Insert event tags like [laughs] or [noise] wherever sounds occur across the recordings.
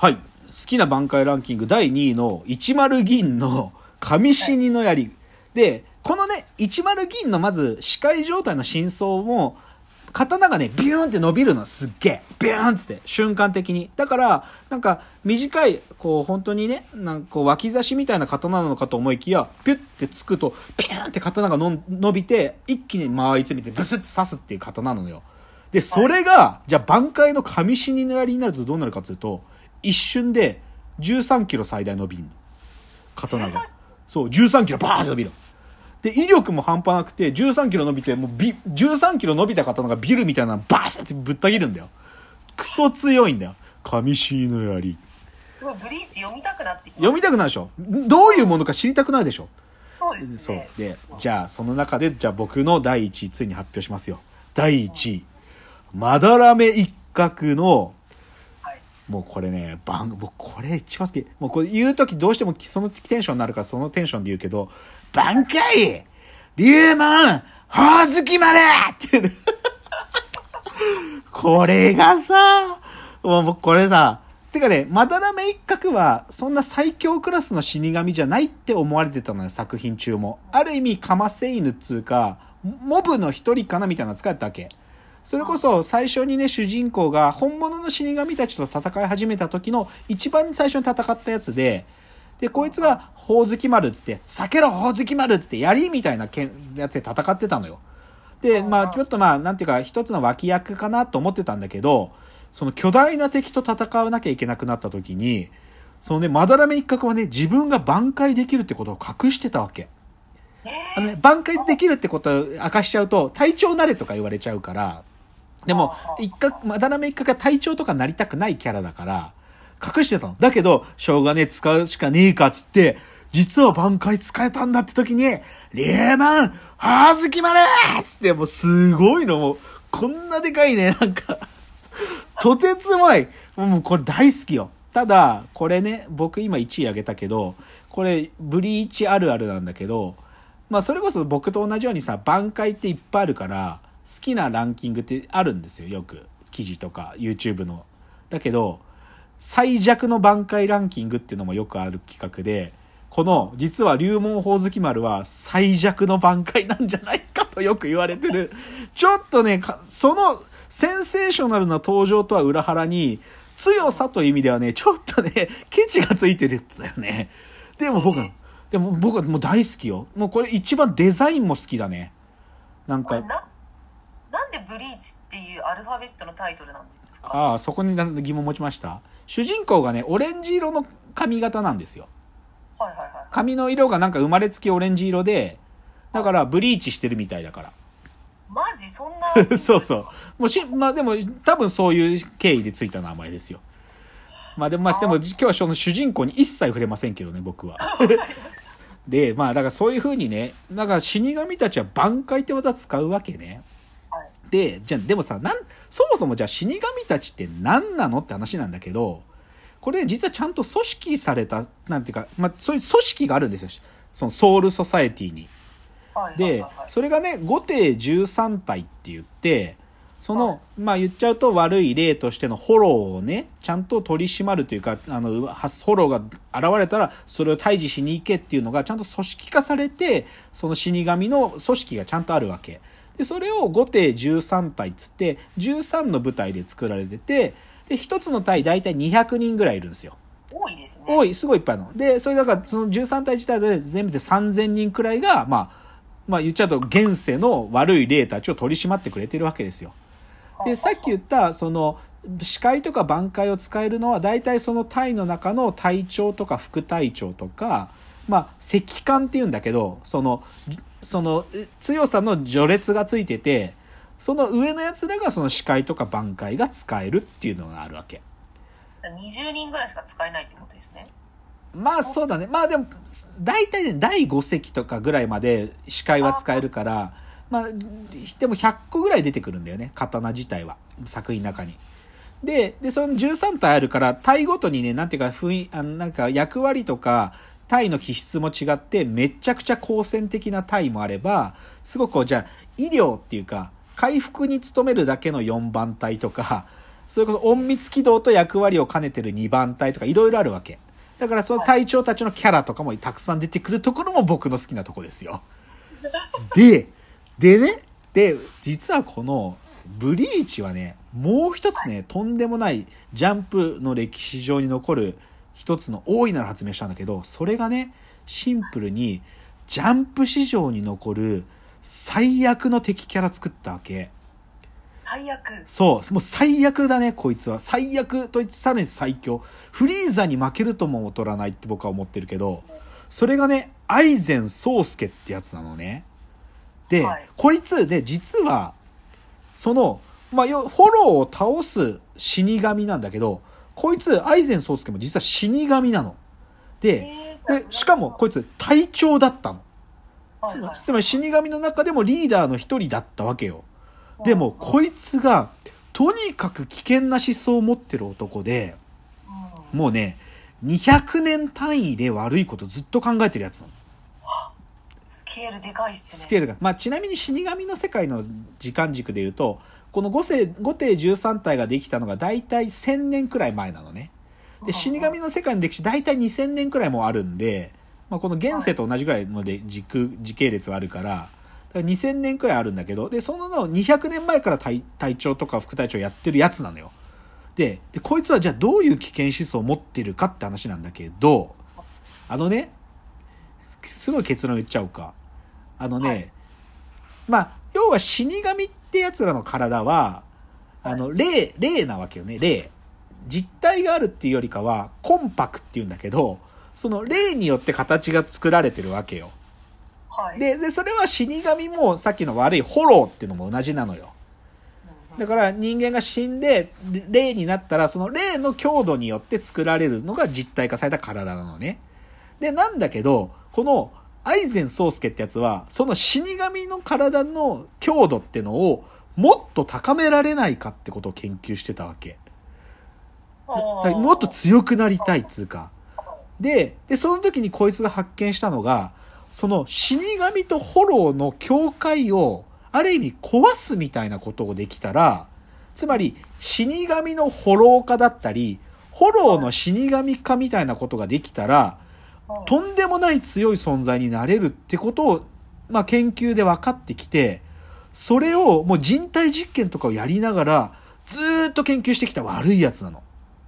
はい。好きな挽回ランキング第2位の10銀の上死にの槍。で、このね、10銀のまず視界状態の真相も、刀がね、ビューンって伸びるの、すっげえ。ビューンっつって、瞬間的に。だから、なんか、短い、こう、本当にね、なんかこう、脇差しみたいな刀なのかと思いきや、ピュッてつくと、ピューンって刀がの伸びて、一気に回り詰めて、ブスッて刺すっていう刀なのよ。で、それが、じゃあ、挽回の上死にの槍になるとどうなるかというと、一瞬で、13キロ最大伸びんの。刀13が。そう、13キロバーンって伸びる。で、威力も半端なくて、13キロ伸びて、もうビ、13キロ伸びた刀がビルみたいなのバシッてぶった切るんだよ。クソ強いんだよ。上死にの槍。すごいブリーチ読みたくなってきた読みたくなるでしょどういうものか知りたくなるでしょそうですねそう。で、じゃあ、その中で、じゃあ僕の第1位、ついに発表しますよ。第1位。まだらめ一角の、はいもうこれね、番、僕これ一番好き。もうこれ言うときどうしてもそのテンションになるからそのテンションで言うけど、挽回竜門ほおずき丸っていう [laughs] これがさ、もう僕これさ、てかね、まだらめ一角は、そんな最強クラスの死神じゃないって思われてたのよ、作品中も。ある意味、かませ犬っつうか、モブの一人かなみたいな使ったわけ。それこそ最初にね、主人公が本物の死神たちと戦い始めた時の一番最初に戦ったやつで、で、こいつが、ほおずき丸っつって、避けろほおずき丸っつって、槍みたいなけんやつで戦ってたのよ。で、まあ、ちょっとまあ、なんていうか、一つの脇役かなと思ってたんだけど、その巨大な敵と戦わなきゃいけなくなった時に、そのね、まだらめ一角はね、自分が挽回できるってことを隠してたわけ。あのね、挽回できるってことを明かしちゃうと、隊長なれとか言われちゃうから、でも、一角、まだらめ一角が隊長とかなりたくないキャラだから、隠してたの。だけど、しょうがねえ、使うしかねえかっつって、実は挽回使えたんだって時に、リーマン、はずきまれっつって、もうすごいの、もう、こんなでかいね、なんか、とてつもない。もうこれ大好きよ。ただ、これね、僕今1位あげたけど、これ、ブリーチあるあるなんだけど、まあそれこそ僕と同じようにさ、挽回っていっぱいあるから、好きなランキングってあるんですよ、よく。記事とか YouTube の。だけど、最弱の挽回ランキングっていうのもよくある企画で、この、実は龍門宝月丸は最弱の挽回なんじゃないかとよく言われてる。ちょっとね、かそのセンセーショナルな登場とは裏腹に、強さという意味ではね、ちょっとね、ケチがついてるんだよね。でも僕は、でも僕はもう大好きよ。もうこれ一番デザインも好きだね。なんか、ななんでブリーチっていうアルファベットのタイトルなんですか？ああ、そこに疑問持ちました。主人公がね、オレンジ色の髪型なんですよ。はいはいはい髪の色がなんか生まれつきオレンジ色で、だからブリーチしてるみたいだから。マジそんな [laughs] そうそう。もうし、まあでも多分そういう経緯でついた名前ですよ。まあでもまあでも今日はその主人公に一切触れませんけどね、僕は。[laughs] で、まあだからそういう風にね、だから死神たちは挽回って技使うわけね。じゃあでもさ、なん、そもそもじゃあ死神たちって何なのって話なんだけど、これ実はちゃんと組織された、なんていうか、まあそういう組織があるんですよ。そのソウルソサエティに。はいはいではいはいそれがね後手13体って言ってその、まあ言っちゃうと悪い例としてのフォローをねちゃんと取り締まるというかあのはフォローが現れたらそれを退治しに行けっていうのがちゃんと組織化されてその死神の組織がちゃんとあるわけでそれを後手13体っつって13の部隊で作られててで1つの隊大体200人ぐらいいるんですよ多いですね多い、すごいいっぱいの。で、それだから、その13体自体で全部で3000人くらいが、まあ、まあ言っちゃうと現世の悪い霊たちを取り締まってくれてるわけですよ。で、さっき言った、その、視界とか挽回を使えるのは、大体その隊の中の隊長とか副隊長とか、まあ、石官っていうんだけど、その、その、え強さの序列がついてて、その上の奴らがその視界とか挽回が使えるっていうのがあるわけ。20人ぐらいしか使えないってことですねまあそうだね。まあでも、大体ね、第5席とかぐらいまで視界は使えるから、まあ、でも100個ぐらい出てくるんだよね、刀自体は。作品の中に。で、で、その13体あるから、体ごとにね、なんていうか、雰囲あのなんか役割とか、体の気質も違って、めちゃくちゃ好戦的な体もあれば、すごくこう、じゃあ、医療っていうか、回復に努めるだけの4番隊とか、[laughs] それこそ隠密機動と役割を兼ねてる2番隊とかいろいろあるわけ。だからその隊長たちのキャラとかもたくさん出てくるところも僕の好きなとこですよ。で、でね、で、実はこのブリーチはね、もう一つね、とんでもないジャンプの歴史上に残る一つの大いなる発明したんだけど、それがね、シンプルにジャンプ史上に残る最悪の敵キャラ作ったわけ。最悪そう、もう最悪だね、こいつは。最悪と言ってさらに最強。フリーザに負けるとも劣らないって僕は思ってるけど、それがね、アイゼン宗介ってやつなのね。で、はいこいつで、実は、その、まあ、よフォローを倒す死神なんだけど、こいつ、アイゼン宗介も実は死神なの。で、えでしかもこいつ隊長だったの。つまつまり死神の中でもリーダーの一人だったわけよ。でもこいつがとにかく危険な思想を持ってる男でうん。もうね200年単位で悪いことずっと考えてるやつなの。スケールでかいっすね。スケールが、まあ、ちなみに死神の世界の時間軸でいうとこの五世五帝13体ができたのが大体1000年くらい前なのね。で死神の世界の歴史大体2000年くらいもあるんで、まあ、この現世と同じぐらいので時空時系列はあるからだから2000年くらいあるんだけどでそのの200年前から隊隊長とか副隊長やってるやつなのよ。ででこいつはじゃあどういう危険思想を持ってるかって話なんだけどあのねすごい結論言っちゃおうか。あのね、はい。まあ要は死神ってやつらの体はあの霊霊なわけよね。霊。実体があるっていうよりかは魂魄っていうんだけどその霊によって形が作られてるわけよ。はい。ででそれは死神もさっきの悪いホローっていうのも同じなのよ。だから人間が死んで霊になったらその霊の強度によって作られるのが実体化された体なのね。でなんだけどこのアイゼン宗介ってやつはその死神の体の強度ってのをもっと高められないかってことを研究してたわけ。もっと強くなりたいっつうか。ででその時にこいつが発見したのがその死神とホローの境界をある意味壊すみたいなことをできたらつまり死神のホロー化だったりホローの死神化みたいなことができたらはいとんでもない強い存在になれるってことを、まあ、研究で分かってきてそれをもう人体実験とかをやりながらずーっと研究してきた悪いやつなの。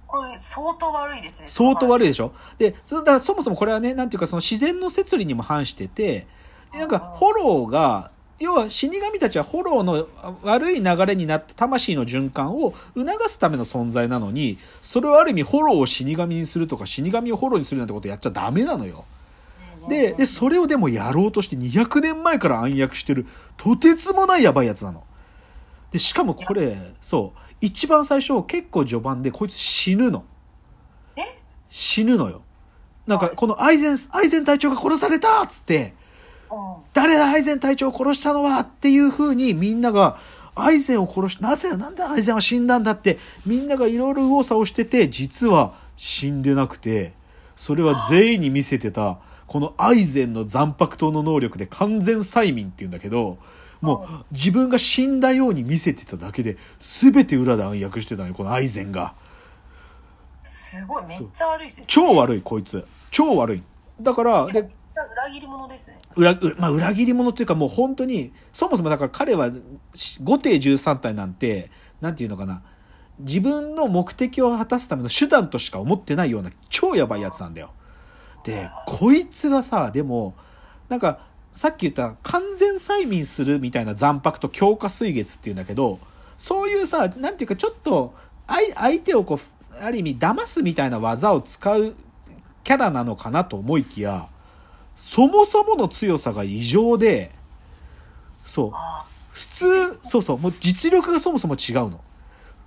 これ相当悪いですね。相当悪いいでしょ？で、そだそもそもこれはね、なんていうかその自然の摂理にも反してて、なんかフォローが、要は死神たちはフォローのあ悪い流れになって魂の循環を促すための存在なのに、それをある意味フォローを死神にするとか死神をフォローにするなんてことやっちゃダメなのよ。で、で、それをでもやろうとして200年前から暗躍してる、とてつもないやばいやつなの。で、しかもこれ、そう、一番最初結構序盤でこいつ死ぬの。え？死ぬのよ。なんか、このアイゼン、アイゼン隊長が殺されたっつって、うん誰だアイゼン隊長を殺したのはっていう風にみんなが、アイゼンを殺し、なぜ、なんでアイゼンは死んだんだって、みんながいろいろ右往左往してて、実は死んでなくて、それは全員に見せてた、このアイゼンの残白刀の能力で完全催眠っていうんだけど、もう自分が死んだように見せてただけで、全て裏で暗躍してたのよ、このアイゼンが。すごいめっちゃ悪いね超悪い、こいつ。超悪い。だから、で、裏切り者ですね。裏まあ、裏切り者っていうかもう本当にそもそもだから彼はし五帝13体なんてなんていうのかな。自分の目的を果たすための手段としか思ってないような超やばいやつなんだよ。でこいつがさでもなんかさっき言った完全催眠するみたいな残白と強化水月っていうんだけどそういうさなんていうかちょっと相相手をこうある意味騙すみたいな技を使うキャラなのかなと思いきやそもそもの強さが異常で、そう。あ普通、そうそう、もう実力がそもそも違うの。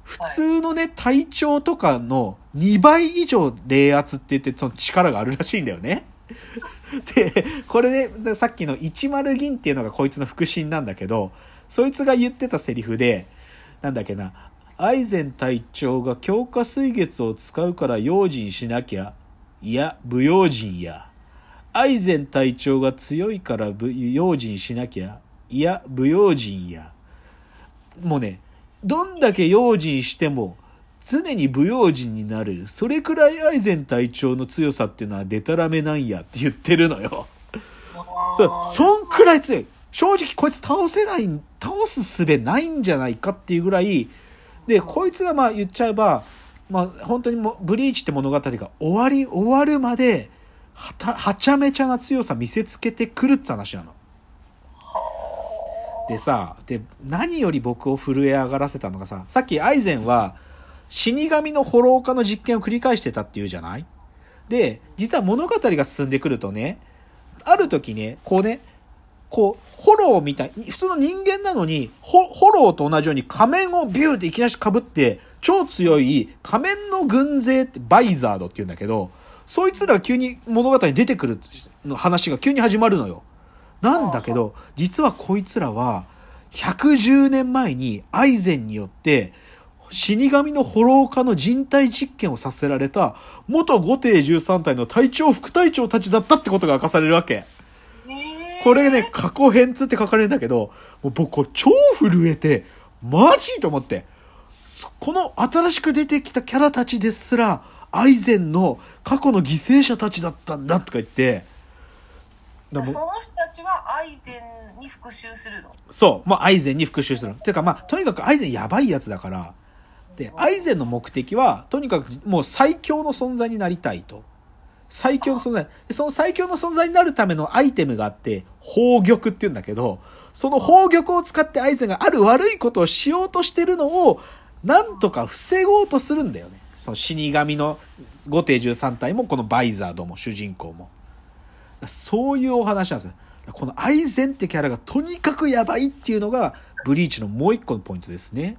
普通のね、体調とかの2倍以上冷圧って言って、その力があるらしいんだよね。[laughs] で、これね、さっきの10銀っていうのがこいつの腹心なんだけど、そいつが言ってたセリフで、なんだっけな、アイゼン隊長が強化水月を使うから用心しなきゃ、いや、不用心や。アイゼン隊長が強いから不用心しなきゃ、いや、不用心や。もうね、どんだけ用心しても、常に不用心になる。それくらいアイゼン隊長の強さっていうのはデタラメなんやって言ってるのよ。そんくらい強い。正直こいつ倒せない、倒す術ないんじゃないかっていうぐらい、で、こいつがまあ言っちゃえば、まあ本当にもうブリーチって物語が終わり、終わるまで、はた、はちゃめちゃな強さ見せつけてくるって話なの。でさ、で、何より僕を震え上がらせたのがさ、さっきアイゼンは死神のホロー化の実験を繰り返してたっていうじゃない？で、実は物語が進んでくるとね、ある時ね、こうね、こう、ホローみたい、普通の人間なのに、ホホローと同じように仮面をビューっていきなり被って、超強い仮面の軍勢ってバイザードって言うんだけど、そいつらが急に物語に出てくるの話が急に始まるのよ。なんだけど、実はこいつらは、110年前にアイゼンによって、死神のホロー化の人体実験をさせられた、元五帝13体の隊長副隊長たちだったってことが明かされるわけ。えーこれね、過去編つって書かれるんだけど、もう僕超震えて、マジと思って。そこの新しく出てきたキャラたちですら、アイゼンの過去の犠牲者たちだったんだとか言って、その人たちはアイゼンに復讐するの？そう、もうアイゼンに復讐する。ていうかまあ、とにかくアイゼンやばいやつだから、で、アイゼンの目的は、とにかくもう最強の存在になりたいと。最強の存在。でその最強の存在になるためのアイテムがあって、宝玉って言うんだけど、その宝玉を使ってアイゼンがある悪いことをしようとしてるのを、なんとか防ごうとするんだよね。その死神の五帝十三体も、このバイザードも主人公も。そういうお話なんですね。このアイゼンってキャラがとにかくやばいっていうのが、ブリーチのもう一個のポイントですね。